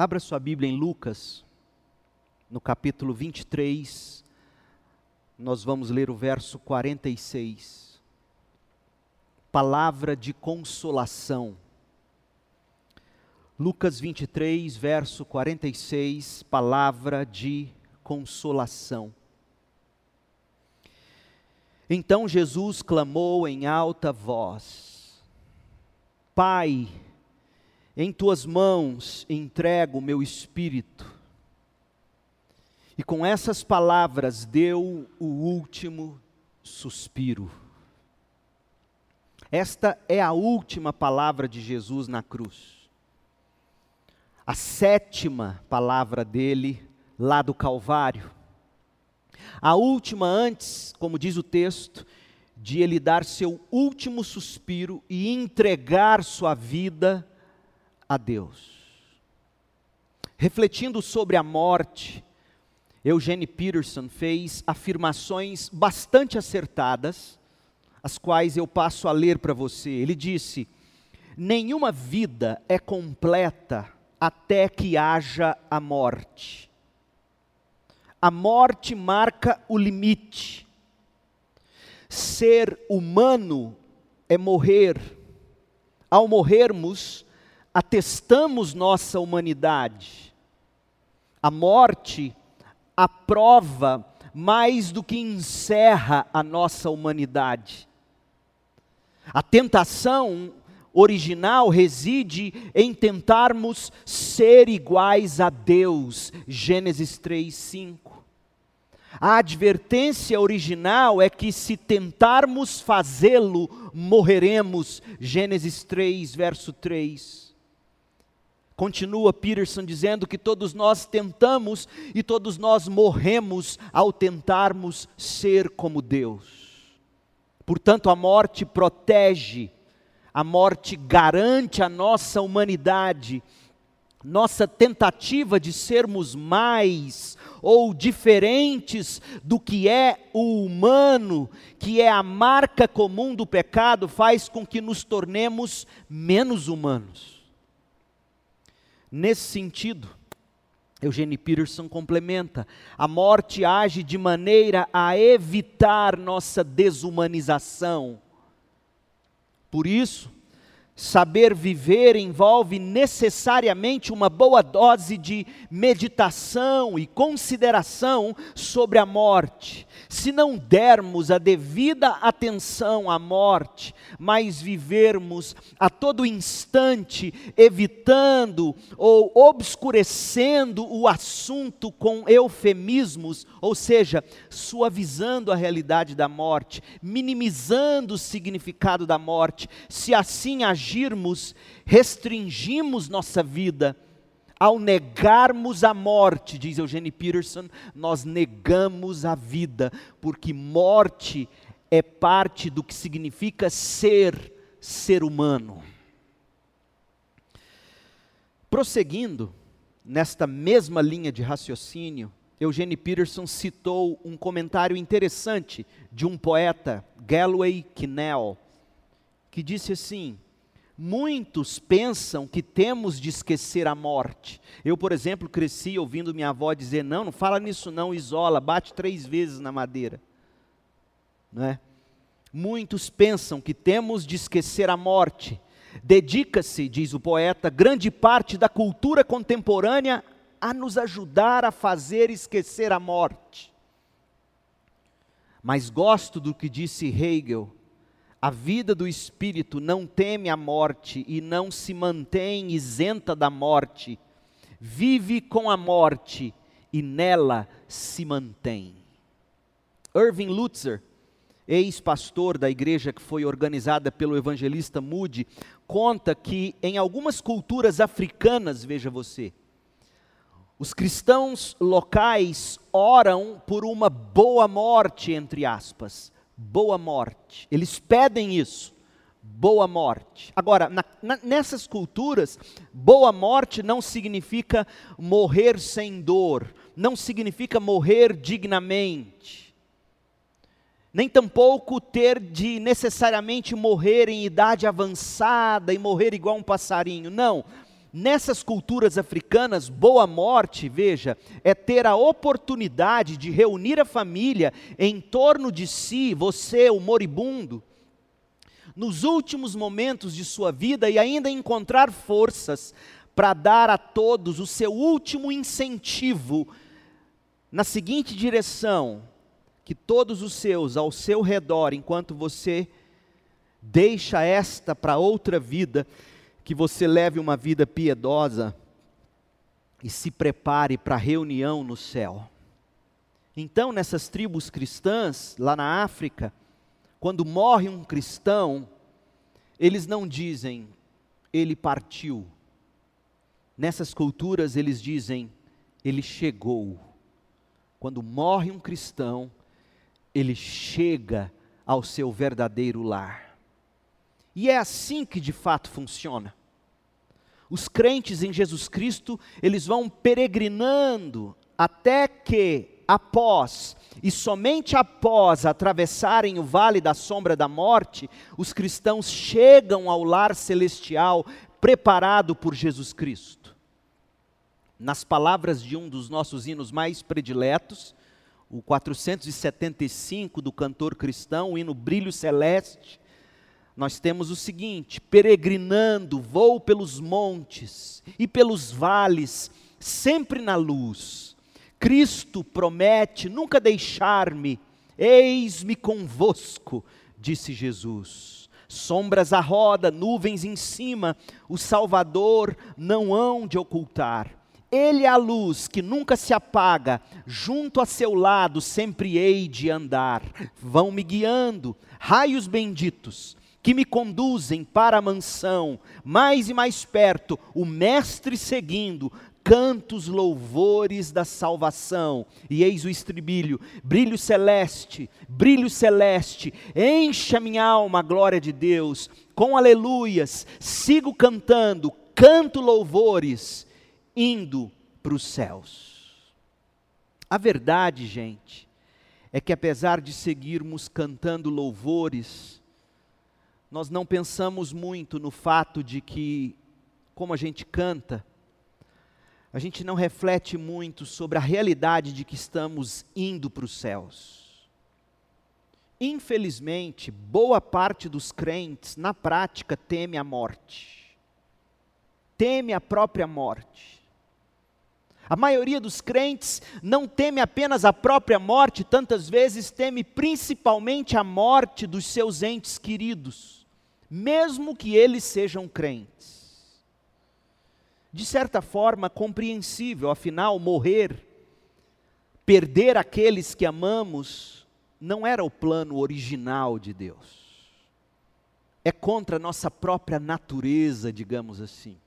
Abra sua Bíblia em Lucas, no capítulo 23, nós vamos ler o verso 46. Palavra de consolação. Lucas 23, verso 46, palavra de consolação. Então Jesus clamou em alta voz: Pai, em tuas mãos entrego o meu espírito. E com essas palavras deu o último suspiro. Esta é a última palavra de Jesus na cruz. A sétima palavra dele lá do Calvário. A última antes, como diz o texto, de ele dar seu último suspiro e entregar sua vida a Deus. Refletindo sobre a morte, Eugene Peterson fez afirmações bastante acertadas, as quais eu passo a ler para você. Ele disse: Nenhuma vida é completa até que haja a morte. A morte marca o limite. Ser humano é morrer. Ao morrermos, atestamos nossa humanidade. A morte aprova mais do que encerra a nossa humanidade. A tentação original reside em tentarmos ser iguais a Deus. Gênesis 3, 5. A advertência original é que se tentarmos fazê-lo, morreremos. Gênesis 3, verso 3. Continua Peterson dizendo que todos nós tentamos e todos nós morremos ao tentarmos ser como Deus. Portanto, a morte protege, a morte garante a nossa humanidade, nossa tentativa de sermos mais ou diferentes do que é o humano, que é a marca comum do pecado, faz com que nos tornemos menos humanos. Nesse sentido, Eugene Peterson complementa: a morte age de maneira a evitar nossa desumanização. Por isso, saber viver envolve necessariamente uma boa dose de meditação e consideração sobre a morte, se não dermos a devida atenção à morte, mas vivermos a todo instante evitando ou obscurecendo o assunto com eufemismos, ou seja, suavizando a realidade da morte, minimizando o significado da morte, se assim agirmos, restringimos nossa vida ao negarmos a morte, diz Eugene Peterson, nós negamos a vida, porque morte é parte do que significa ser ser humano. Prosseguindo nesta mesma linha de raciocínio, Eugene Peterson citou um comentário interessante de um poeta, Galway Kinnell, que disse assim: Muitos pensam que temos de esquecer a morte. Eu, por exemplo, cresci ouvindo minha avó dizer: não, não fala nisso, não, isola, bate três vezes na madeira. Não é? Muitos pensam que temos de esquecer a morte. Dedica-se, diz o poeta, grande parte da cultura contemporânea a nos ajudar a fazer esquecer a morte. Mas gosto do que disse Hegel a vida do espírito não teme a morte e não se mantém isenta da morte, vive com a morte e nela se mantém. Irving Lutzer, ex-pastor da igreja que foi organizada pelo evangelista Moody, conta que em algumas culturas africanas, veja você, os cristãos locais oram por uma boa morte, entre aspas boa morte. Eles pedem isso, boa morte. Agora, na, na, nessas culturas, boa morte não significa morrer sem dor, não significa morrer dignamente, nem tampouco ter de necessariamente morrer em idade avançada e morrer igual um passarinho. Não. Nessas culturas africanas, boa morte, veja, é ter a oportunidade de reunir a família em torno de si, você, o moribundo, nos últimos momentos de sua vida e ainda encontrar forças para dar a todos o seu último incentivo na seguinte direção: que todos os seus ao seu redor, enquanto você deixa esta para outra vida, que você leve uma vida piedosa e se prepare para a reunião no céu. Então, nessas tribos cristãs, lá na África, quando morre um cristão, eles não dizem, ele partiu. Nessas culturas, eles dizem, ele chegou. Quando morre um cristão, ele chega ao seu verdadeiro lar. E é assim que de fato funciona. Os crentes em Jesus Cristo, eles vão peregrinando até que, após, e somente após atravessarem o vale da sombra da morte, os cristãos chegam ao lar celestial preparado por Jesus Cristo. Nas palavras de um dos nossos hinos mais prediletos, o 475 do cantor cristão, o hino Brilho Celeste, nós temos o seguinte: peregrinando, vou pelos montes e pelos vales, sempre na luz. Cristo promete nunca deixar-me, eis-me convosco, disse Jesus. Sombras à roda, nuvens em cima, o Salvador não hão de ocultar. Ele é a luz que nunca se apaga, junto a seu lado sempre hei de andar. Vão me guiando, raios benditos, que me conduzem para a mansão, mais e mais perto, o Mestre seguindo, cantos louvores da salvação. E eis o estribilho: brilho celeste, brilho celeste, encha minha alma a glória de Deus, com aleluias, sigo cantando, canto louvores, indo para os céus. A verdade, gente, é que apesar de seguirmos cantando louvores, nós não pensamos muito no fato de que, como a gente canta, a gente não reflete muito sobre a realidade de que estamos indo para os céus. Infelizmente, boa parte dos crentes, na prática, teme a morte, teme a própria morte. A maioria dos crentes não teme apenas a própria morte, tantas vezes teme principalmente a morte dos seus entes queridos mesmo que eles sejam crentes. De certa forma, compreensível, afinal, morrer, perder aqueles que amamos, não era o plano original de Deus. É contra a nossa própria natureza, digamos assim.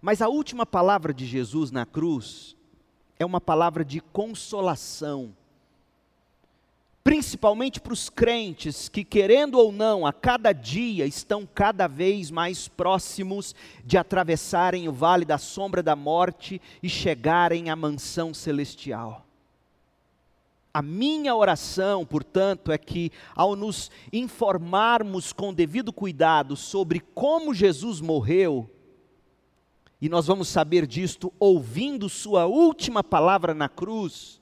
Mas a última palavra de Jesus na cruz é uma palavra de consolação principalmente para os crentes que, querendo ou não, a cada dia estão cada vez mais próximos de atravessarem o vale da sombra da morte e chegarem à mansão celestial. A minha oração, portanto, é que, ao nos informarmos com devido cuidado sobre como Jesus morreu, e nós vamos saber disto ouvindo Sua última palavra na cruz,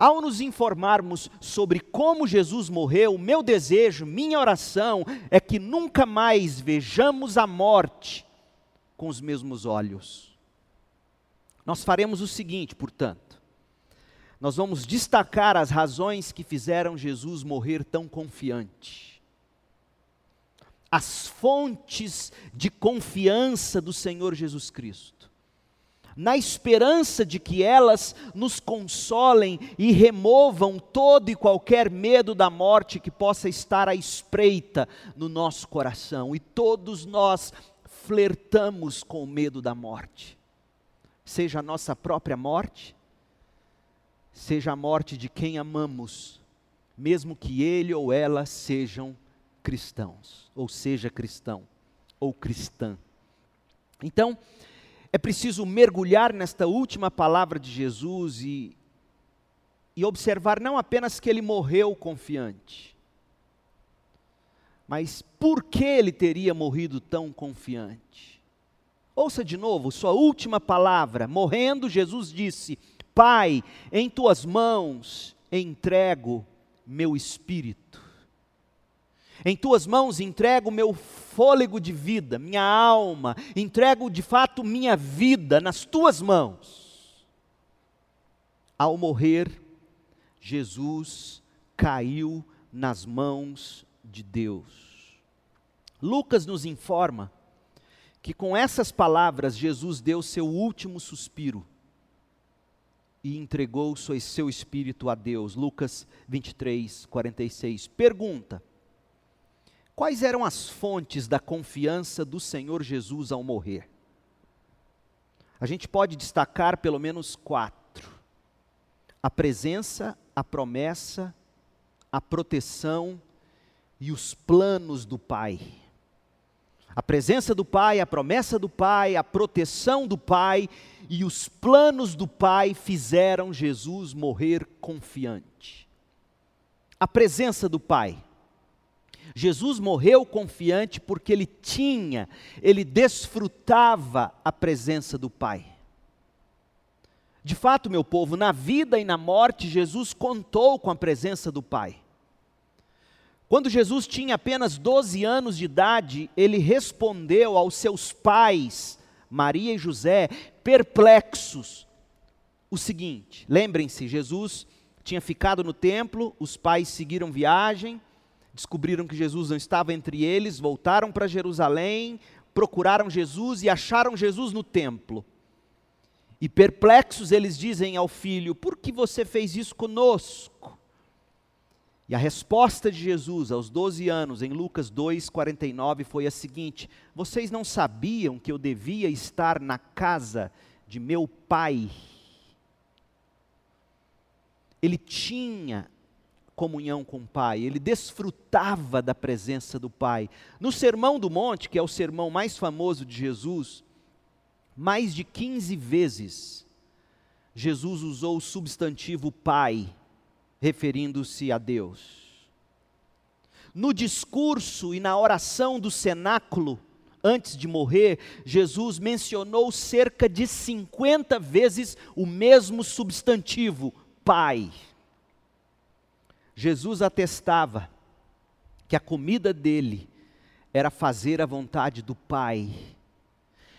ao nos informarmos sobre como Jesus morreu, meu desejo, minha oração é que nunca mais vejamos a morte com os mesmos olhos. Nós faremos o seguinte, portanto: nós vamos destacar as razões que fizeram Jesus morrer tão confiante. As fontes de confiança do Senhor Jesus Cristo na esperança de que elas nos consolem e removam todo e qualquer medo da morte que possa estar à espreita no nosso coração. E todos nós flertamos com o medo da morte, seja a nossa própria morte, seja a morte de quem amamos, mesmo que ele ou ela sejam cristãos, ou seja cristão ou cristã. Então, é preciso mergulhar nesta última palavra de Jesus e, e observar não apenas que ele morreu confiante, mas por que ele teria morrido tão confiante. Ouça de novo, sua última palavra. Morrendo, Jesus disse: Pai, em tuas mãos entrego meu espírito. Em tuas mãos entrego meu fôlego de vida, minha alma, entrego de fato minha vida nas tuas mãos. Ao morrer, Jesus caiu nas mãos de Deus. Lucas nos informa que com essas palavras Jesus deu seu último suspiro e entregou seu espírito a Deus. Lucas 23, 46. Pergunta: Quais eram as fontes da confiança do Senhor Jesus ao morrer? A gente pode destacar pelo menos quatro: a presença, a promessa, a proteção e os planos do Pai. A presença do Pai, a promessa do Pai, a proteção do Pai e os planos do Pai fizeram Jesus morrer confiante. A presença do Pai. Jesus morreu confiante porque ele tinha, ele desfrutava a presença do Pai. De fato, meu povo, na vida e na morte, Jesus contou com a presença do Pai. Quando Jesus tinha apenas 12 anos de idade, ele respondeu aos seus pais, Maria e José, perplexos, o seguinte: lembrem-se, Jesus tinha ficado no templo, os pais seguiram viagem, descobriram que Jesus não estava entre eles, voltaram para Jerusalém, procuraram Jesus e acharam Jesus no templo. E perplexos eles dizem ao filho: Por que você fez isso conosco? E a resposta de Jesus aos 12 anos, em Lucas 2,49, foi a seguinte: Vocês não sabiam que eu devia estar na casa de meu pai? Ele tinha comunhão com o Pai, ele desfrutava da presença do Pai. No Sermão do Monte, que é o sermão mais famoso de Jesus, mais de 15 vezes, Jesus usou o substantivo Pai referindo-se a Deus. No discurso e na oração do cenáculo, antes de morrer, Jesus mencionou cerca de 50 vezes o mesmo substantivo, Pai. Jesus atestava que a comida dele era fazer a vontade do Pai.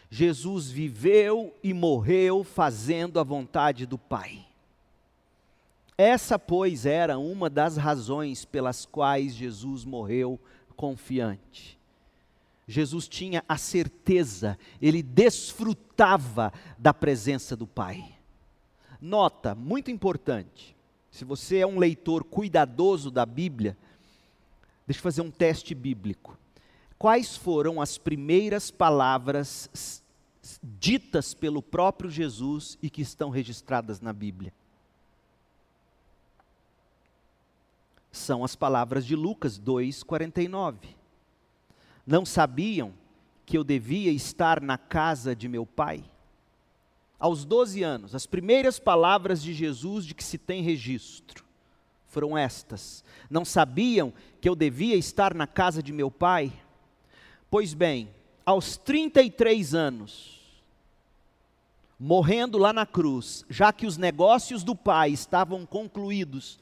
Jesus viveu e morreu fazendo a vontade do Pai. Essa, pois, era uma das razões pelas quais Jesus morreu confiante. Jesus tinha a certeza, ele desfrutava da presença do Pai. Nota, muito importante, se você é um leitor cuidadoso da Bíblia, deixa eu fazer um teste bíblico. Quais foram as primeiras palavras ditas pelo próprio Jesus e que estão registradas na Bíblia? são as palavras de Lucas 2,49. Não sabiam que eu devia estar na casa de meu pai? Aos 12 anos, as primeiras palavras de Jesus de que se tem registro foram estas: Não sabiam que eu devia estar na casa de meu pai? Pois bem, aos 33 anos, morrendo lá na cruz, já que os negócios do pai estavam concluídos,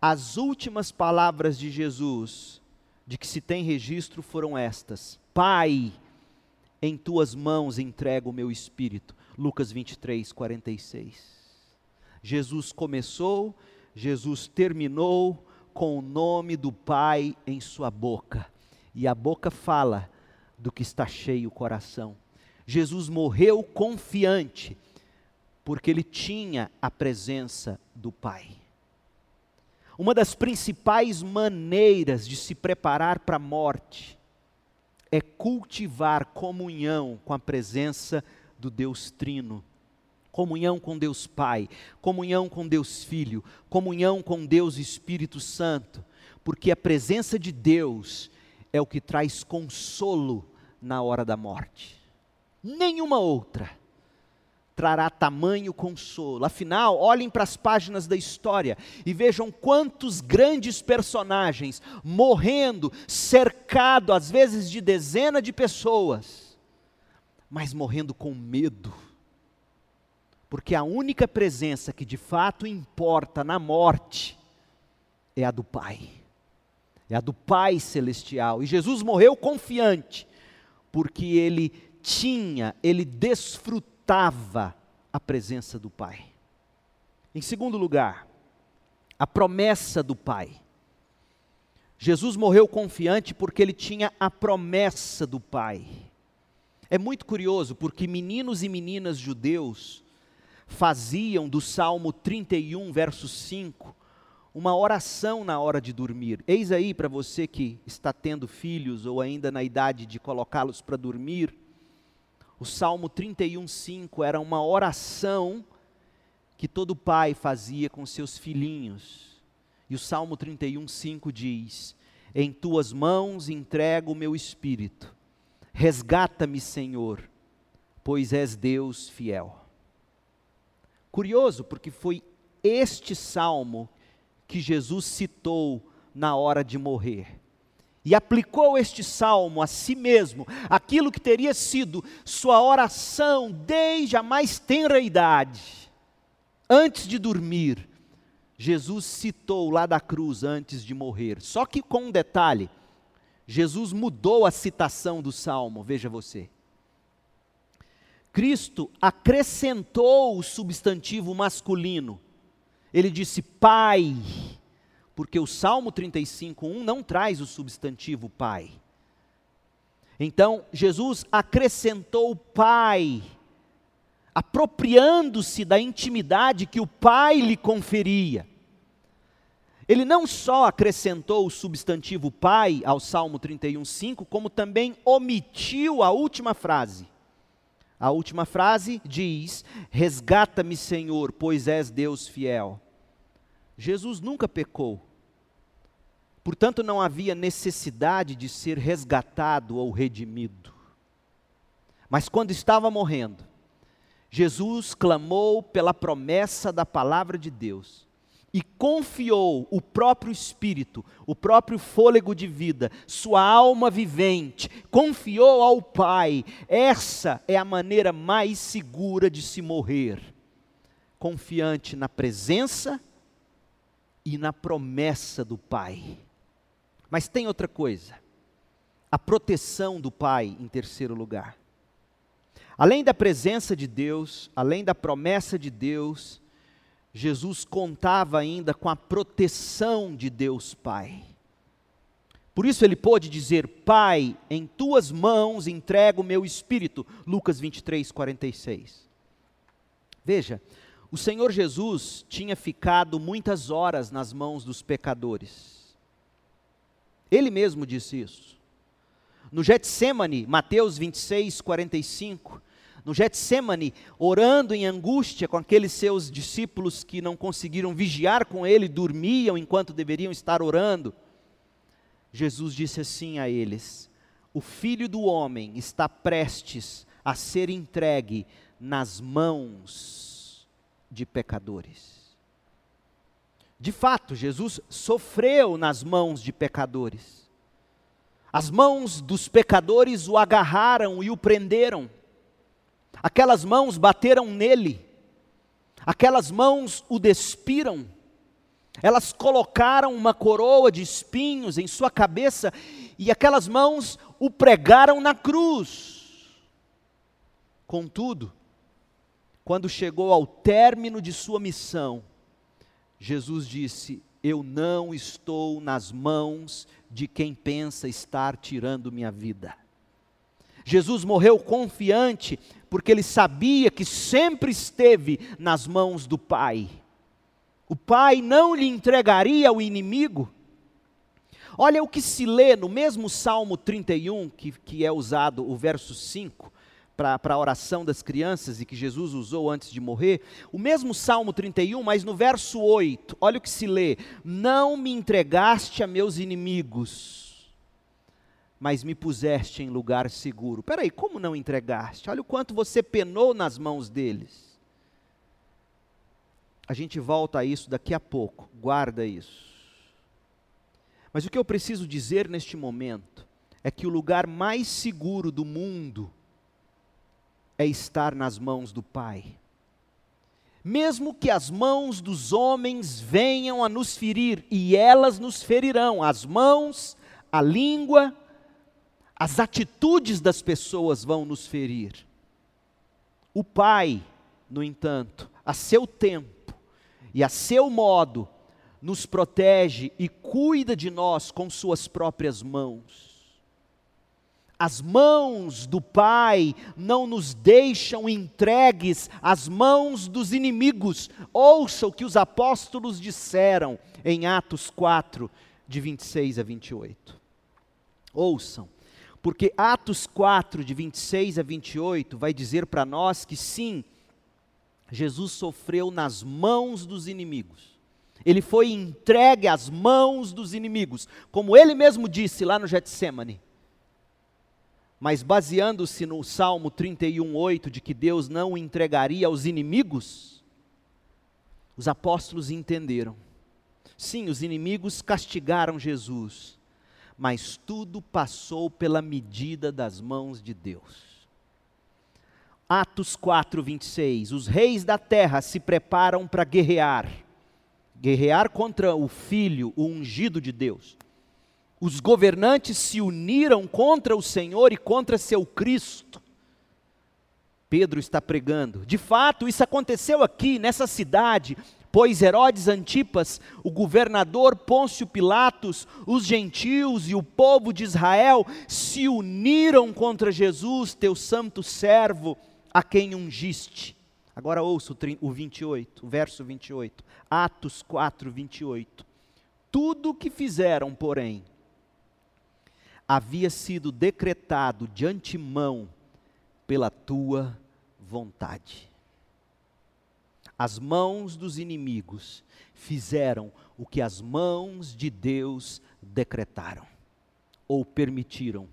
as últimas palavras de Jesus, de que se tem registro, foram estas: Pai, em tuas mãos entrego o meu espírito. Lucas 23, 46. Jesus começou, Jesus terminou com o nome do Pai em sua boca. E a boca fala do que está cheio o coração. Jesus morreu confiante, porque ele tinha a presença do Pai. Uma das principais maneiras de se preparar para a morte é cultivar comunhão com a presença do Deus Trino, comunhão com Deus Pai, comunhão com Deus Filho, comunhão com Deus Espírito Santo, porque a presença de Deus é o que traz consolo na hora da morte. Nenhuma outra trará tamanho consolo. Afinal, olhem para as páginas da história e vejam quantos grandes personagens morrendo, cercado às vezes de dezenas de pessoas, mas morrendo com medo. Porque a única presença que de fato importa na morte é a do Pai. É a do Pai celestial. E Jesus morreu confiante, porque ele tinha, ele desfrutava a presença do Pai. Em segundo lugar, a promessa do Pai. Jesus morreu confiante porque ele tinha a promessa do Pai. É muito curioso porque meninos e meninas judeus faziam do Salmo 31, verso 5, uma oração na hora de dormir. Eis aí para você que está tendo filhos ou ainda na idade de colocá-los para dormir, o Salmo 31, 5 era uma oração que todo pai fazia com seus filhinhos. E o Salmo 31, 5 diz: Em tuas mãos entrego o meu espírito, resgata-me, Senhor, pois és Deus fiel. Curioso, porque foi este salmo que Jesus citou na hora de morrer. E aplicou este salmo a si mesmo, aquilo que teria sido sua oração desde a mais tenra idade. Antes de dormir, Jesus citou lá da cruz antes de morrer. Só que com um detalhe: Jesus mudou a citação do salmo, veja você. Cristo acrescentou o substantivo masculino. Ele disse Pai, porque o Salmo 35:1 não traz o substantivo Pai. Então, Jesus acrescentou Pai, apropriando-se da intimidade que o Pai lhe conferia. Ele não só acrescentou o substantivo Pai ao Salmo 31:5, como também omitiu a última frase. A última frase diz: Resgata-me, Senhor, pois és Deus fiel. Jesus nunca pecou. Portanto, não havia necessidade de ser resgatado ou redimido. Mas quando estava morrendo, Jesus clamou pela promessa da palavra de Deus e confiou o próprio espírito, o próprio fôlego de vida, sua alma vivente, confiou ao Pai. Essa é a maneira mais segura de se morrer, confiante na presença e na promessa do Pai. Mas tem outra coisa, a proteção do Pai em terceiro lugar. Além da presença de Deus, além da promessa de Deus, Jesus contava ainda com a proteção de Deus Pai. Por isso ele pôde dizer: Pai, em tuas mãos entrego o meu espírito. Lucas 23, 46. Veja, o Senhor Jesus tinha ficado muitas horas nas mãos dos pecadores. Ele mesmo disse isso. No Getsemane, Mateus 26, 45, no Getsemane, orando em angústia com aqueles seus discípulos que não conseguiram vigiar com ele, dormiam enquanto deveriam estar orando. Jesus disse assim a eles: O filho do homem está prestes a ser entregue nas mãos de pecadores. De fato, Jesus sofreu nas mãos de pecadores. As mãos dos pecadores o agarraram e o prenderam. Aquelas mãos bateram nele, aquelas mãos o despiram, elas colocaram uma coroa de espinhos em sua cabeça e aquelas mãos o pregaram na cruz. Contudo, quando chegou ao término de sua missão, Jesus disse: Eu não estou nas mãos de quem pensa estar tirando minha vida. Jesus morreu confiante, porque ele sabia que sempre esteve nas mãos do Pai. O Pai não lhe entregaria ao inimigo. Olha o que se lê no mesmo Salmo 31, que, que é usado o verso 5, para a oração das crianças e que Jesus usou antes de morrer. O mesmo Salmo 31, mas no verso 8, olha o que se lê: Não me entregaste a meus inimigos mas me puseste em lugar seguro. Peraí, como não entregaste? Olha o quanto você penou nas mãos deles. A gente volta a isso daqui a pouco, guarda isso. Mas o que eu preciso dizer neste momento é que o lugar mais seguro do mundo é estar nas mãos do Pai. Mesmo que as mãos dos homens venham a nos ferir, e elas nos ferirão, as mãos, a língua, as atitudes das pessoas vão nos ferir. O Pai, no entanto, a seu tempo e a seu modo, nos protege e cuida de nós com Suas próprias mãos. As mãos do Pai não nos deixam entregues às mãos dos inimigos. Ouça o que os apóstolos disseram em Atos 4, de 26 a 28. Ouçam, porque Atos 4, de 26 a 28, vai dizer para nós que sim, Jesus sofreu nas mãos dos inimigos. Ele foi entregue às mãos dos inimigos, como ele mesmo disse lá no Getsemane mas baseando-se no Salmo 31:8 de que Deus não o entregaria aos inimigos, os apóstolos entenderam. Sim, os inimigos castigaram Jesus, mas tudo passou pela medida das mãos de Deus. Atos 4:26. Os reis da terra se preparam para guerrear. Guerrear contra o filho, o ungido de Deus os governantes se uniram contra o Senhor e contra seu Cristo. Pedro está pregando. De fato, isso aconteceu aqui, nessa cidade, pois Herodes Antipas, o governador Pôncio Pilatos, os gentios e o povo de Israel se uniram contra Jesus, teu santo servo, a quem ungiste. Agora ouça o 28, o verso 28. Atos 4, 28. Tudo o que fizeram, porém, havia sido decretado de antemão pela tua vontade. As mãos dos inimigos fizeram o que as mãos de Deus decretaram ou permitiram.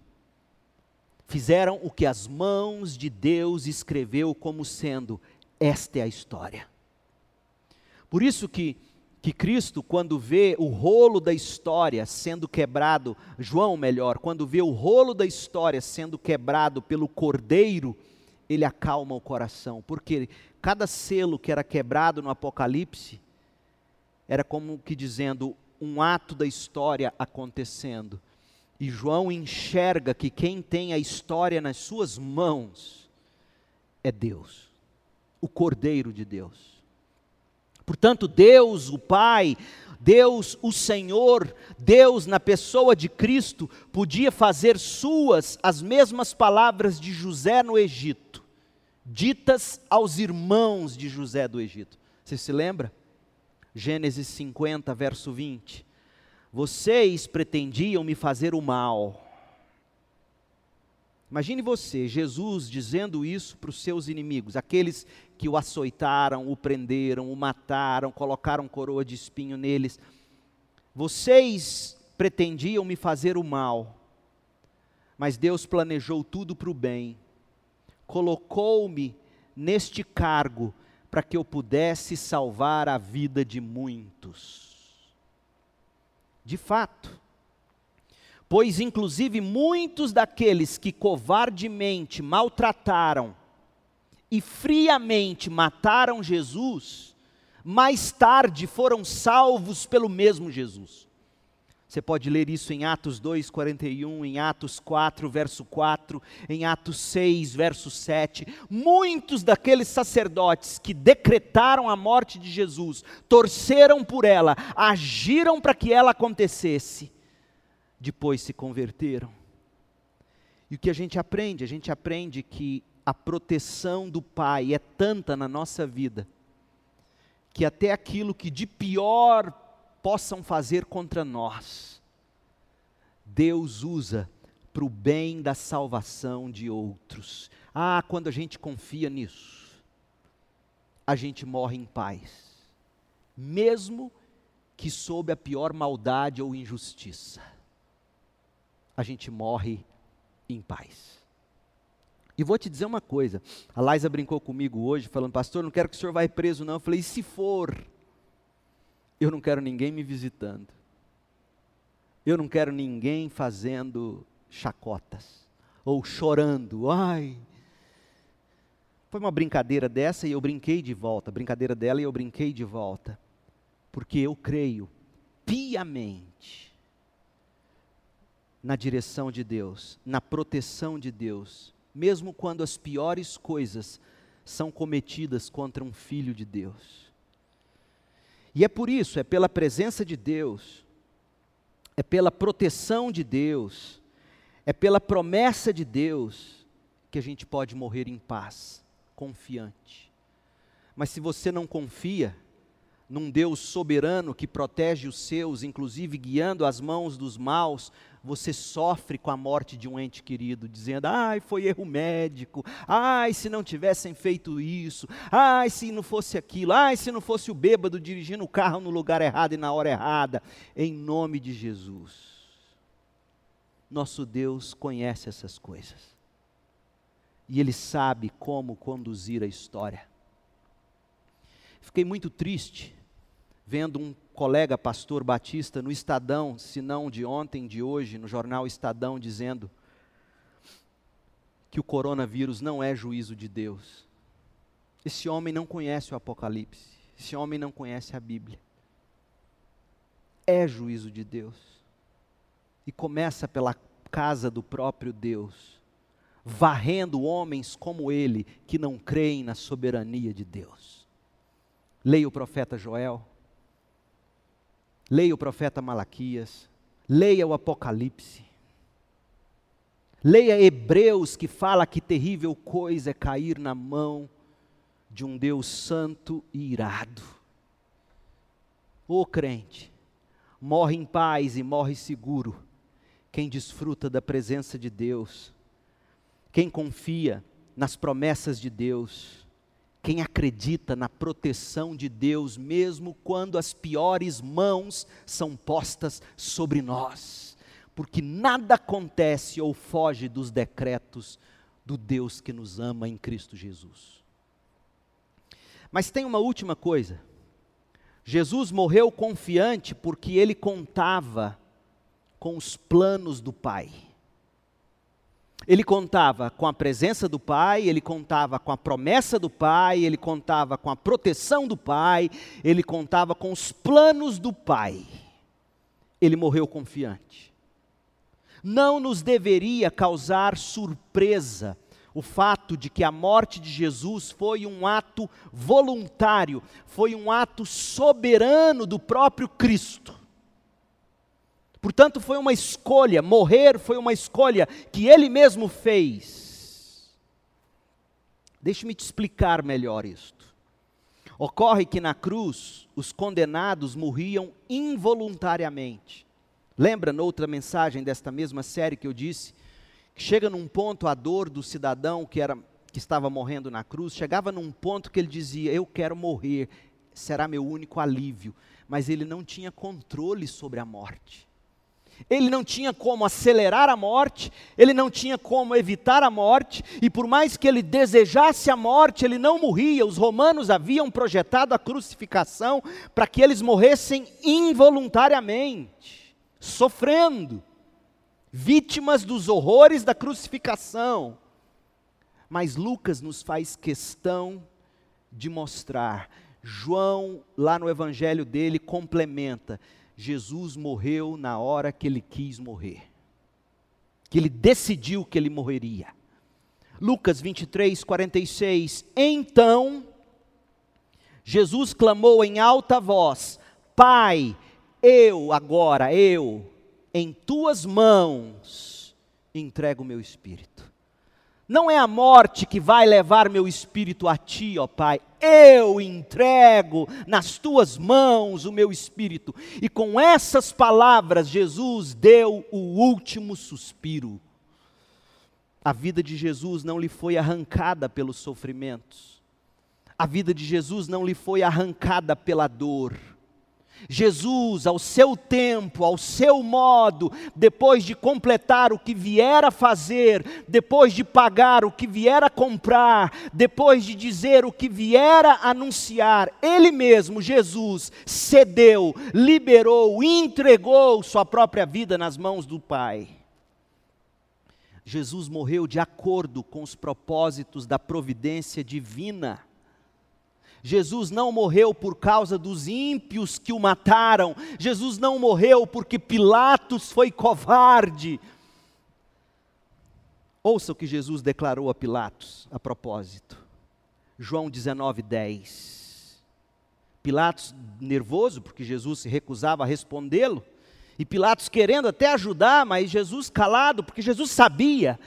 Fizeram o que as mãos de Deus escreveu como sendo esta é a história. Por isso que que Cristo, quando vê o rolo da história sendo quebrado, João melhor, quando vê o rolo da história sendo quebrado pelo cordeiro, ele acalma o coração, porque cada selo que era quebrado no Apocalipse era como que dizendo um ato da história acontecendo. E João enxerga que quem tem a história nas suas mãos é Deus, o Cordeiro de Deus. Portanto, Deus, o Pai, Deus, o Senhor, Deus na pessoa de Cristo, podia fazer suas as mesmas palavras de José no Egito, ditas aos irmãos de José do Egito. Você se lembra? Gênesis 50, verso 20. Vocês pretendiam me fazer o mal. Imagine você, Jesus, dizendo isso para os seus inimigos, aqueles que o açoitaram, o prenderam, o mataram, colocaram coroa de espinho neles. Vocês pretendiam me fazer o mal, mas Deus planejou tudo para o bem. Colocou-me neste cargo para que eu pudesse salvar a vida de muitos. De fato, pois inclusive muitos daqueles que covardemente maltrataram, e friamente mataram Jesus, mais tarde foram salvos pelo mesmo Jesus. Você pode ler isso em Atos 2, 41, em Atos 4, verso 4, em Atos 6, verso 7. Muitos daqueles sacerdotes que decretaram a morte de Jesus, torceram por ela, agiram para que ela acontecesse, depois se converteram. E o que a gente aprende? A gente aprende que a proteção do Pai é tanta na nossa vida, que até aquilo que de pior possam fazer contra nós, Deus usa para o bem da salvação de outros. Ah, quando a gente confia nisso, a gente morre em paz, mesmo que sob a pior maldade ou injustiça, a gente morre em paz. E vou te dizer uma coisa, a Laisa brincou comigo hoje, falando, pastor, não quero que o senhor vá preso não. Eu falei, e se for? Eu não quero ninguém me visitando. Eu não quero ninguém fazendo chacotas, ou chorando, ai. Foi uma brincadeira dessa e eu brinquei de volta, brincadeira dela e eu brinquei de volta, porque eu creio piamente na direção de Deus, na proteção de Deus, mesmo quando as piores coisas são cometidas contra um filho de Deus. E é por isso, é pela presença de Deus, é pela proteção de Deus, é pela promessa de Deus que a gente pode morrer em paz confiante. Mas se você não confia num Deus soberano que protege os seus, inclusive guiando as mãos dos maus, você sofre com a morte de um ente querido, dizendo: ai, foi erro médico, ai, se não tivessem feito isso, ai, se não fosse aquilo, ai, se não fosse o bêbado dirigindo o carro no lugar errado e na hora errada, em nome de Jesus. Nosso Deus conhece essas coisas. E ele sabe como conduzir a história. Fiquei muito triste vendo um colega pastor batista no Estadão, se não de ontem, de hoje, no jornal Estadão, dizendo que o coronavírus não é juízo de Deus. Esse homem não conhece o Apocalipse, esse homem não conhece a Bíblia. É juízo de Deus. E começa pela casa do próprio Deus varrendo homens como ele, que não creem na soberania de Deus. Leia o profeta Joel, leia o profeta Malaquias, leia o Apocalipse, leia Hebreus, que fala que terrível coisa é cair na mão de um Deus santo e irado. Ô crente, morre em paz e morre seguro quem desfruta da presença de Deus quem confia nas promessas de Deus, quem acredita na proteção de Deus, mesmo quando as piores mãos são postas sobre nós, porque nada acontece ou foge dos decretos do Deus que nos ama em Cristo Jesus. Mas tem uma última coisa. Jesus morreu confiante porque ele contava com os planos do Pai. Ele contava com a presença do Pai, ele contava com a promessa do Pai, ele contava com a proteção do Pai, ele contava com os planos do Pai. Ele morreu confiante. Não nos deveria causar surpresa o fato de que a morte de Jesus foi um ato voluntário, foi um ato soberano do próprio Cristo. Portanto, foi uma escolha, morrer foi uma escolha que ele mesmo fez. Deixe-me te explicar melhor isto. Ocorre que na cruz os condenados morriam involuntariamente. Lembra noutra mensagem desta mesma série que eu disse que chega num ponto a dor do cidadão que era que estava morrendo na cruz, chegava num ponto que ele dizia: "Eu quero morrer, será meu único alívio", mas ele não tinha controle sobre a morte ele não tinha como acelerar a morte, ele não tinha como evitar a morte, e por mais que ele desejasse a morte, ele não morria. Os romanos haviam projetado a crucificação para que eles morressem involuntariamente, sofrendo, vítimas dos horrores da crucificação. Mas Lucas nos faz questão de mostrar, João, lá no evangelho dele, complementa Jesus morreu na hora que ele quis morrer, que ele decidiu que ele morreria. Lucas 23, 46. Então, Jesus clamou em alta voz: Pai, eu agora, eu, em tuas mãos, entrego o meu espírito. Não é a morte que vai levar meu espírito a ti, ó Pai. Eu entrego nas tuas mãos o meu espírito. E com essas palavras, Jesus deu o último suspiro. A vida de Jesus não lhe foi arrancada pelos sofrimentos. A vida de Jesus não lhe foi arrancada pela dor Jesus, ao seu tempo, ao seu modo, depois de completar o que vier a fazer, depois de pagar o que vier a comprar, depois de dizer o que vier a anunciar, Ele mesmo, Jesus, cedeu, liberou, entregou sua própria vida nas mãos do Pai. Jesus morreu de acordo com os propósitos da providência divina. Jesus não morreu por causa dos ímpios que o mataram. Jesus não morreu porque Pilatos foi covarde. Ouça o que Jesus declarou a Pilatos a propósito. João 19, 10. Pilatos nervoso, porque Jesus se recusava a respondê-lo, e Pilatos querendo até ajudar, mas Jesus calado, porque Jesus sabia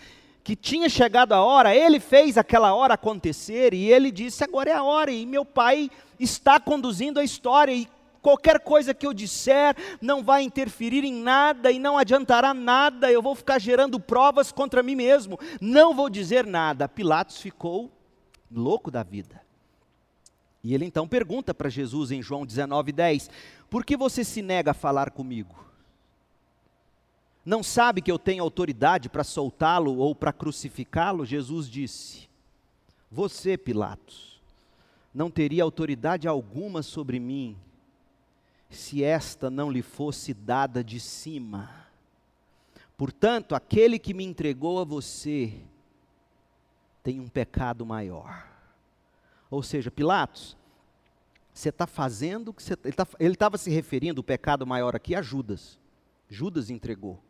que tinha chegado a hora, ele fez aquela hora acontecer, e ele disse: agora é a hora, e meu pai está conduzindo a história, e qualquer coisa que eu disser não vai interferir em nada e não adiantará nada, eu vou ficar gerando provas contra mim mesmo, não vou dizer nada. Pilatos ficou louco da vida. E ele então pergunta para Jesus em João 19:10: Por que você se nega a falar comigo? Não sabe que eu tenho autoridade para soltá-lo ou para crucificá-lo? Jesus disse: Você, Pilatos, não teria autoridade alguma sobre mim se esta não lhe fosse dada de cima. Portanto, aquele que me entregou a você tem um pecado maior. Ou seja, Pilatos, você está fazendo o que você. Ele estava se referindo, o pecado maior aqui, a Judas. Judas entregou.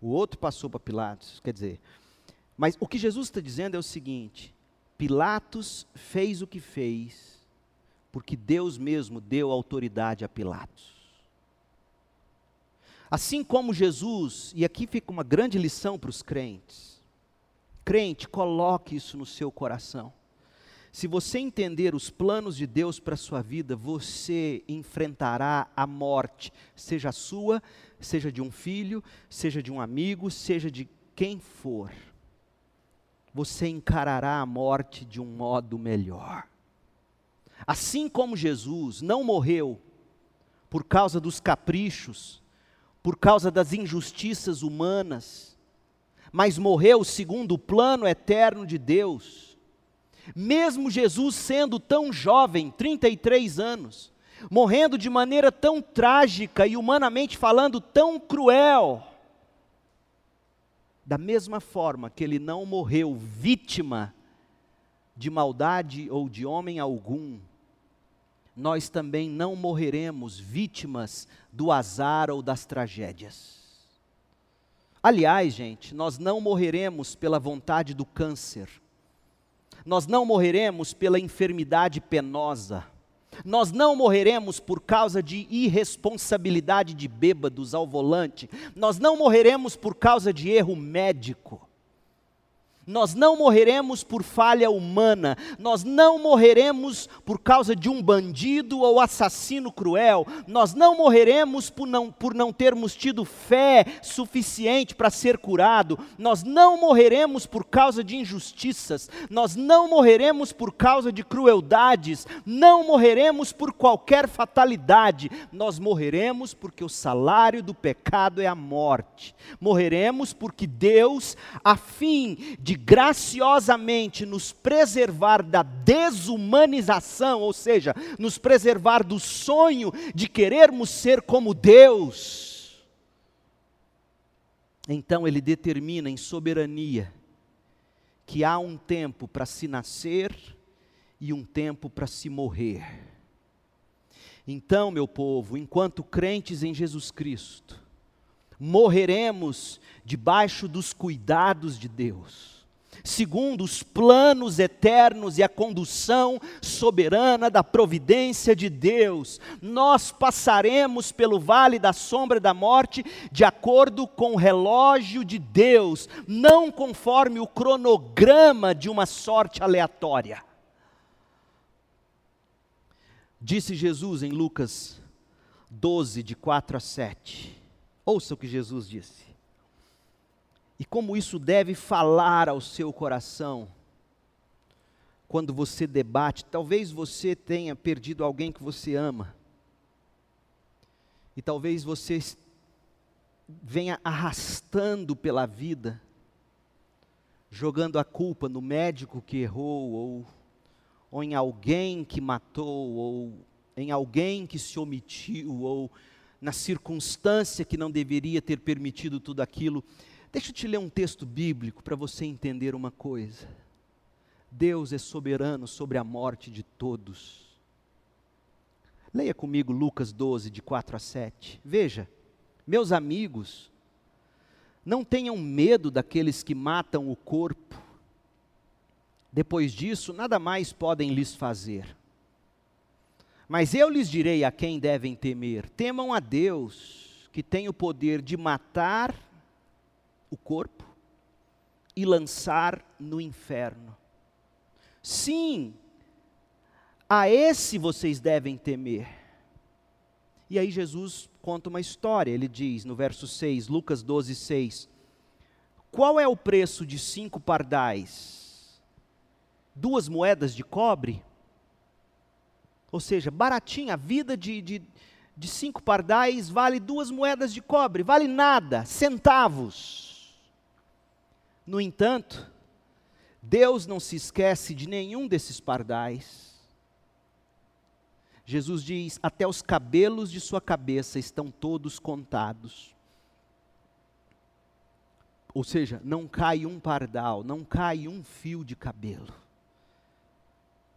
O outro passou para Pilatos. Quer dizer, mas o que Jesus está dizendo é o seguinte: Pilatos fez o que fez, porque Deus mesmo deu autoridade a Pilatos. Assim como Jesus, e aqui fica uma grande lição para os crentes. Crente, coloque isso no seu coração. Se você entender os planos de Deus para a sua vida, você enfrentará a morte, seja sua, seja de um filho, seja de um amigo, seja de quem for. Você encarará a morte de um modo melhor. Assim como Jesus não morreu por causa dos caprichos, por causa das injustiças humanas, mas morreu segundo o plano eterno de Deus mesmo Jesus sendo tão jovem, 33 anos, morrendo de maneira tão trágica e humanamente falando tão cruel, da mesma forma que ele não morreu vítima de maldade ou de homem algum, nós também não morreremos vítimas do azar ou das tragédias. Aliás, gente, nós não morreremos pela vontade do câncer nós não morreremos pela enfermidade penosa. Nós não morreremos por causa de irresponsabilidade de bêbados ao volante. Nós não morreremos por causa de erro médico. Nós não morreremos por falha humana, nós não morreremos por causa de um bandido ou assassino cruel, nós não morreremos por não, por não termos tido fé suficiente para ser curado, nós não morreremos por causa de injustiças, nós não morreremos por causa de crueldades, não morreremos por qualquer fatalidade, nós morreremos porque o salário do pecado é a morte, morreremos porque Deus, a fim de graciosamente nos preservar da desumanização, ou seja, nos preservar do sonho de querermos ser como Deus. Então ele determina em soberania que há um tempo para se nascer e um tempo para se morrer. Então, meu povo, enquanto crentes em Jesus Cristo, morreremos debaixo dos cuidados de Deus segundo os planos eternos e a condução soberana da providência de Deus. Nós passaremos pelo vale da sombra da morte de acordo com o relógio de Deus, não conforme o cronograma de uma sorte aleatória. Disse Jesus em Lucas 12, de 4 a 7. Ouça o que Jesus disse e como isso deve falar ao seu coração quando você debate. Talvez você tenha perdido alguém que você ama. E talvez você venha arrastando pela vida, jogando a culpa no médico que errou, ou, ou em alguém que matou, ou em alguém que se omitiu, ou na circunstância que não deveria ter permitido tudo aquilo Deixa eu te ler um texto bíblico para você entender uma coisa. Deus é soberano sobre a morte de todos. Leia comigo Lucas 12, de 4 a 7. Veja, meus amigos, não tenham medo daqueles que matam o corpo. Depois disso, nada mais podem lhes fazer. Mas eu lhes direi a quem devem temer: temam a Deus, que tem o poder de matar o corpo e lançar no inferno. Sim, a esse vocês devem temer. E aí Jesus conta uma história, ele diz no verso 6, Lucas 12, 6. Qual é o preço de cinco pardais? Duas moedas de cobre? Ou seja, baratinha, a vida de, de, de cinco pardais vale duas moedas de cobre, vale nada, centavos. No entanto, Deus não se esquece de nenhum desses pardais. Jesus diz: até os cabelos de sua cabeça estão todos contados. Ou seja, não cai um pardal, não cai um fio de cabelo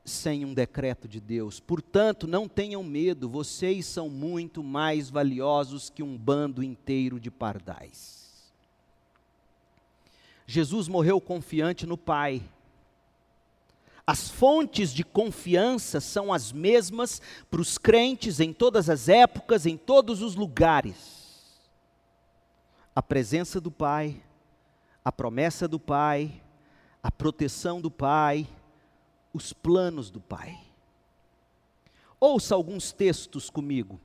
sem um decreto de Deus. Portanto, não tenham medo, vocês são muito mais valiosos que um bando inteiro de pardais. Jesus morreu confiante no Pai. As fontes de confiança são as mesmas para os crentes em todas as épocas, em todos os lugares. A presença do Pai, a promessa do Pai, a proteção do Pai, os planos do Pai. Ouça alguns textos comigo.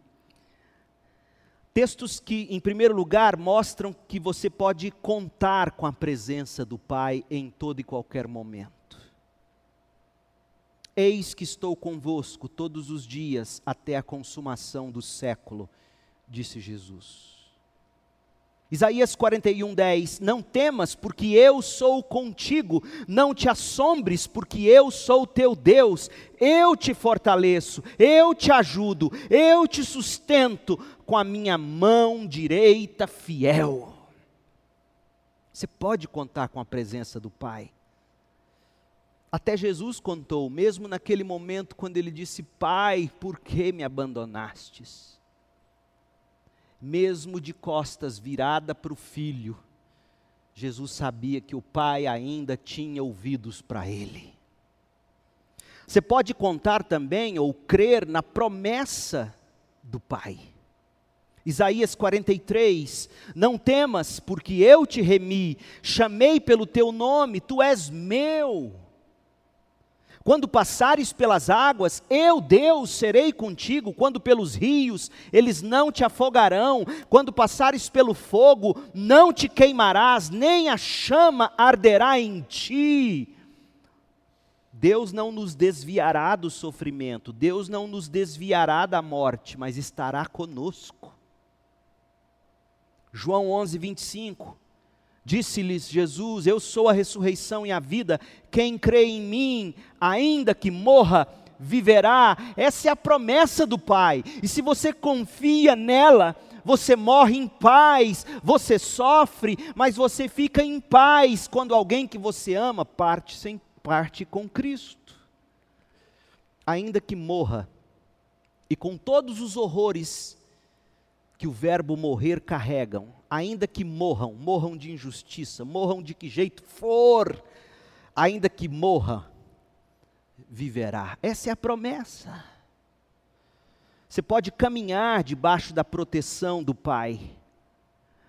Textos que, em primeiro lugar, mostram que você pode contar com a presença do Pai em todo e qualquer momento. Eis que estou convosco todos os dias até a consumação do século, disse Jesus. Isaías 41, 10: Não temas, porque eu sou contigo, não te assombres, porque eu sou teu Deus, eu te fortaleço, eu te ajudo, eu te sustento com a minha mão direita fiel. Você pode contar com a presença do Pai. Até Jesus contou, mesmo naquele momento quando ele disse: Pai, por que me abandonastes? Mesmo de costas virada para o filho, Jesus sabia que o pai ainda tinha ouvidos para ele. Você pode contar também ou crer na promessa do pai. Isaías 43: Não temas, porque eu te remi, chamei pelo teu nome, tu és meu. Quando passares pelas águas, eu, Deus, serei contigo. Quando pelos rios, eles não te afogarão. Quando passares pelo fogo, não te queimarás, nem a chama arderá em ti. Deus não nos desviará do sofrimento, Deus não nos desviará da morte, mas estará conosco. João 11, 25. Disse-lhes Jesus: Eu sou a ressurreição e a vida. Quem crê em mim, ainda que morra, viverá. Essa é a promessa do Pai. E se você confia nela, você morre em paz, você sofre, mas você fica em paz quando alguém que você ama parte sem parte com Cristo. Ainda que morra, e com todos os horrores que o verbo morrer carregam, ainda que morram, morram de injustiça, morram de que jeito for, ainda que morra, viverá. Essa é a promessa. Você pode caminhar debaixo da proteção do Pai.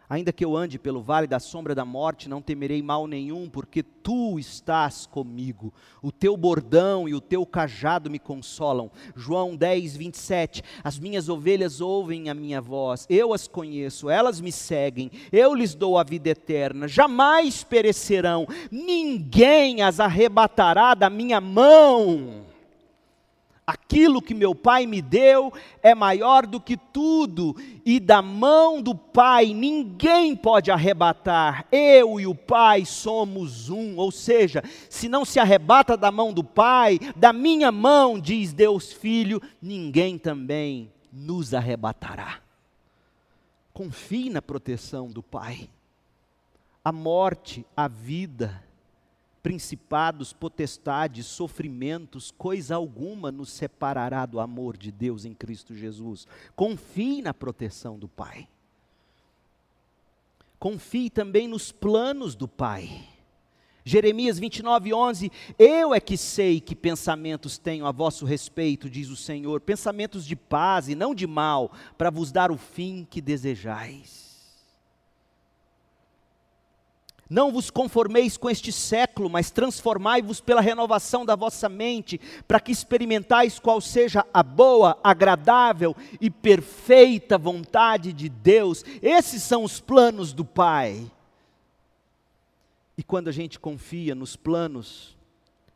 Ainda que eu ande pelo vale da sombra da morte, não temerei mal nenhum, porque tu estás comigo. O teu bordão e o teu cajado me consolam. João 10, 27. As minhas ovelhas ouvem a minha voz, eu as conheço, elas me seguem, eu lhes dou a vida eterna, jamais perecerão, ninguém as arrebatará da minha mão aquilo que meu pai me deu é maior do que tudo, e da mão do pai ninguém pode arrebatar. Eu e o pai somos um. Ou seja, se não se arrebata da mão do pai, da minha mão, diz Deus Filho, ninguém também nos arrebatará. Confie na proteção do pai. a morte, a vida, principados, potestades, sofrimentos, coisa alguma nos separará do amor de Deus em Cristo Jesus. Confie na proteção do Pai. Confie também nos planos do Pai. Jeremias 29, 11: Eu é que sei que pensamentos tenho a vosso respeito, diz o Senhor, pensamentos de paz e não de mal, para vos dar o fim que desejais. Não vos conformeis com este século, mas transformai-vos pela renovação da vossa mente, para que experimentais qual seja a boa, agradável e perfeita vontade de Deus. Esses são os planos do Pai. E quando a gente confia nos planos,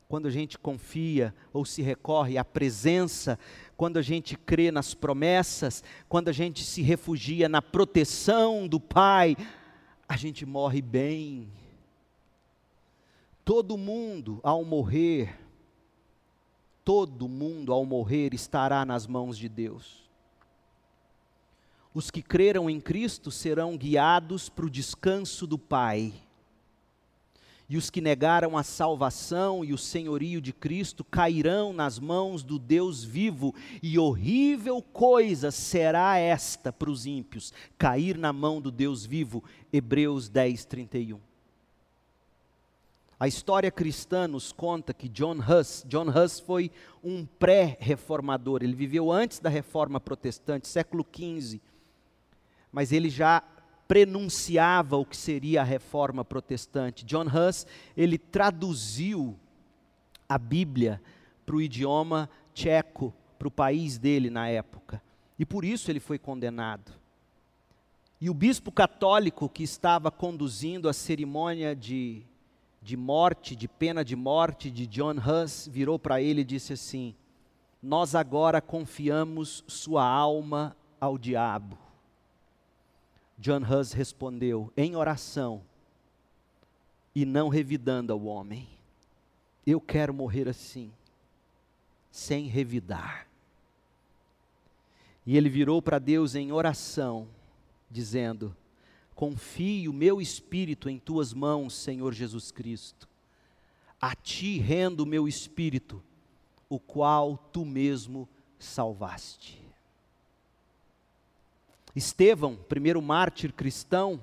quando a gente confia ou se recorre à presença, quando a gente crê nas promessas, quando a gente se refugia na proteção do Pai, a gente morre bem. Todo mundo, ao morrer, todo mundo, ao morrer, estará nas mãos de Deus. Os que creram em Cristo serão guiados para o descanso do Pai e os que negaram a salvação e o senhorio de Cristo cairão nas mãos do Deus vivo, e horrível coisa será esta para os ímpios, cair na mão do Deus vivo. Hebreus 10, 31. A história cristã nos conta que John Huss, John Huss foi um pré-reformador, ele viveu antes da reforma protestante, século XV, mas ele já prenunciava o que seria a reforma protestante. John Huss, ele traduziu a Bíblia para o idioma tcheco, para o país dele na época. E por isso ele foi condenado. E o bispo católico que estava conduzindo a cerimônia de, de morte, de pena de morte de John Huss, virou para ele e disse assim: Nós agora confiamos sua alma ao diabo. John Hus respondeu em oração e não revidando ao homem: Eu quero morrer assim, sem revidar. E ele virou para Deus em oração, dizendo: Confio meu espírito em tuas mãos, Senhor Jesus Cristo. A ti rendo o meu espírito, o qual tu mesmo salvaste. Estevão, primeiro mártir cristão,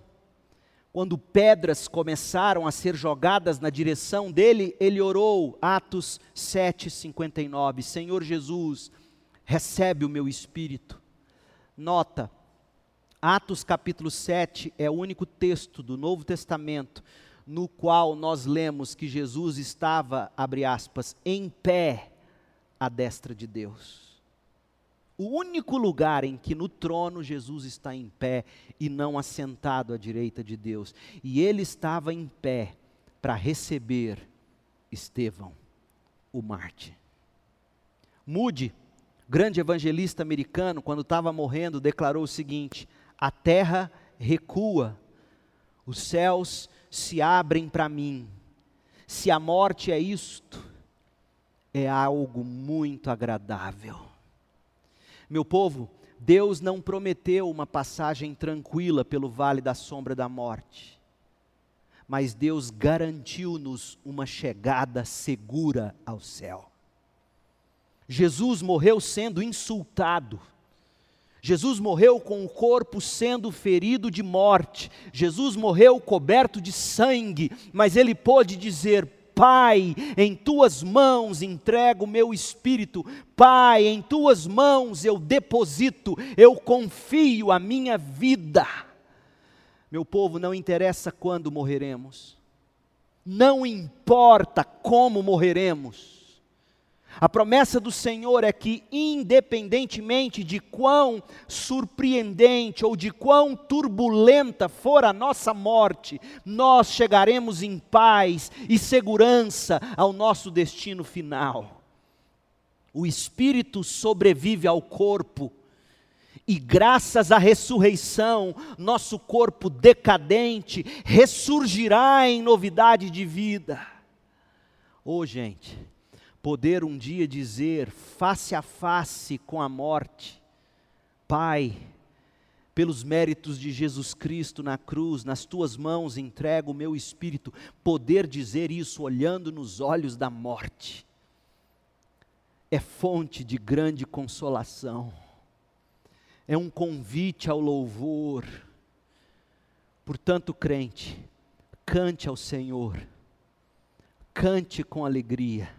quando pedras começaram a ser jogadas na direção dele, ele orou, Atos 7,59, Senhor Jesus, recebe o meu espírito. Nota, Atos capítulo 7 é o único texto do Novo Testamento no qual nós lemos que Jesus estava, abre aspas, em pé à destra de Deus o único lugar em que no trono Jesus está em pé e não assentado à direita de Deus. E ele estava em pé para receber Estevão, o Marte. Moody, grande evangelista americano, quando estava morrendo, declarou o seguinte: a terra recua, os céus se abrem para mim. Se a morte é isto, é algo muito agradável meu povo, Deus não prometeu uma passagem tranquila pelo vale da sombra da morte, mas Deus garantiu-nos uma chegada segura ao céu. Jesus morreu sendo insultado. Jesus morreu com o corpo sendo ferido de morte. Jesus morreu coberto de sangue, mas ele pôde dizer: Pai, em tuas mãos entrego o meu espírito. Pai, em tuas mãos eu deposito, eu confio a minha vida. Meu povo, não interessa quando morreremos, não importa como morreremos, a promessa do Senhor é que, independentemente de quão surpreendente ou de quão turbulenta for a nossa morte, nós chegaremos em paz e segurança ao nosso destino final. O espírito sobrevive ao corpo, e graças à ressurreição, nosso corpo decadente ressurgirá em novidade de vida. Oh, gente, poder um dia dizer face a face com a morte: Pai, pelos méritos de Jesus Cristo na cruz, nas tuas mãos entrego o meu espírito, poder dizer isso olhando nos olhos da morte, é fonte de grande consolação, é um convite ao louvor. Portanto, crente, cante ao Senhor, cante com alegria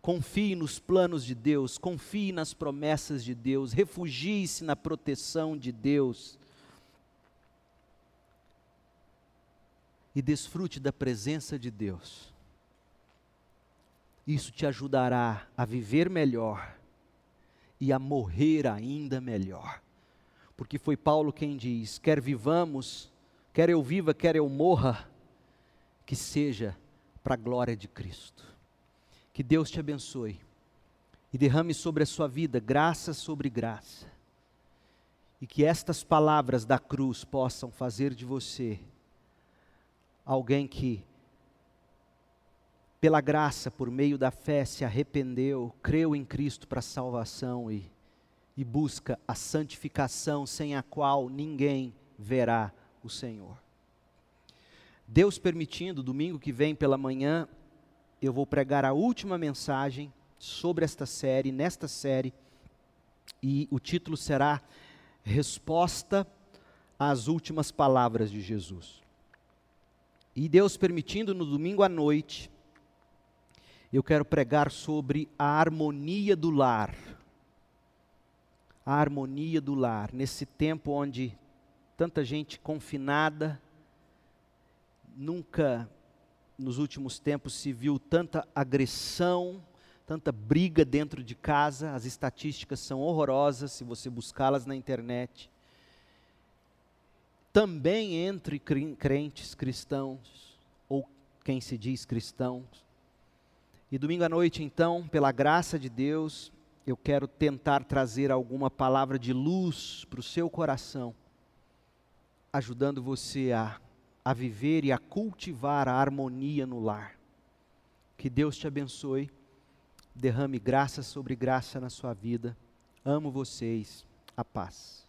Confie nos planos de Deus, confie nas promessas de Deus, refugie-se na proteção de Deus. E desfrute da presença de Deus. Isso te ajudará a viver melhor e a morrer ainda melhor. Porque foi Paulo quem diz: quer vivamos, quer eu viva, quer eu morra, que seja para a glória de Cristo. Que Deus te abençoe e derrame sobre a sua vida graça sobre graça. E que estas palavras da cruz possam fazer de você alguém que, pela graça, por meio da fé, se arrependeu, creu em Cristo para salvação e, e busca a santificação sem a qual ninguém verá o Senhor. Deus permitindo, domingo que vem pela manhã, eu vou pregar a última mensagem sobre esta série, nesta série, e o título será Resposta às Últimas Palavras de Jesus. E Deus permitindo, no domingo à noite, eu quero pregar sobre a harmonia do lar. A harmonia do lar, nesse tempo onde tanta gente confinada, nunca nos últimos tempos se viu tanta agressão, tanta briga dentro de casa, as estatísticas são horrorosas se você buscá-las na internet. Também entre crentes cristãos, ou quem se diz cristãos. E domingo à noite, então, pela graça de Deus, eu quero tentar trazer alguma palavra de luz para o seu coração, ajudando você a a viver e a cultivar a harmonia no lar. Que Deus te abençoe, derrame graça sobre graça na sua vida. Amo vocês. A paz.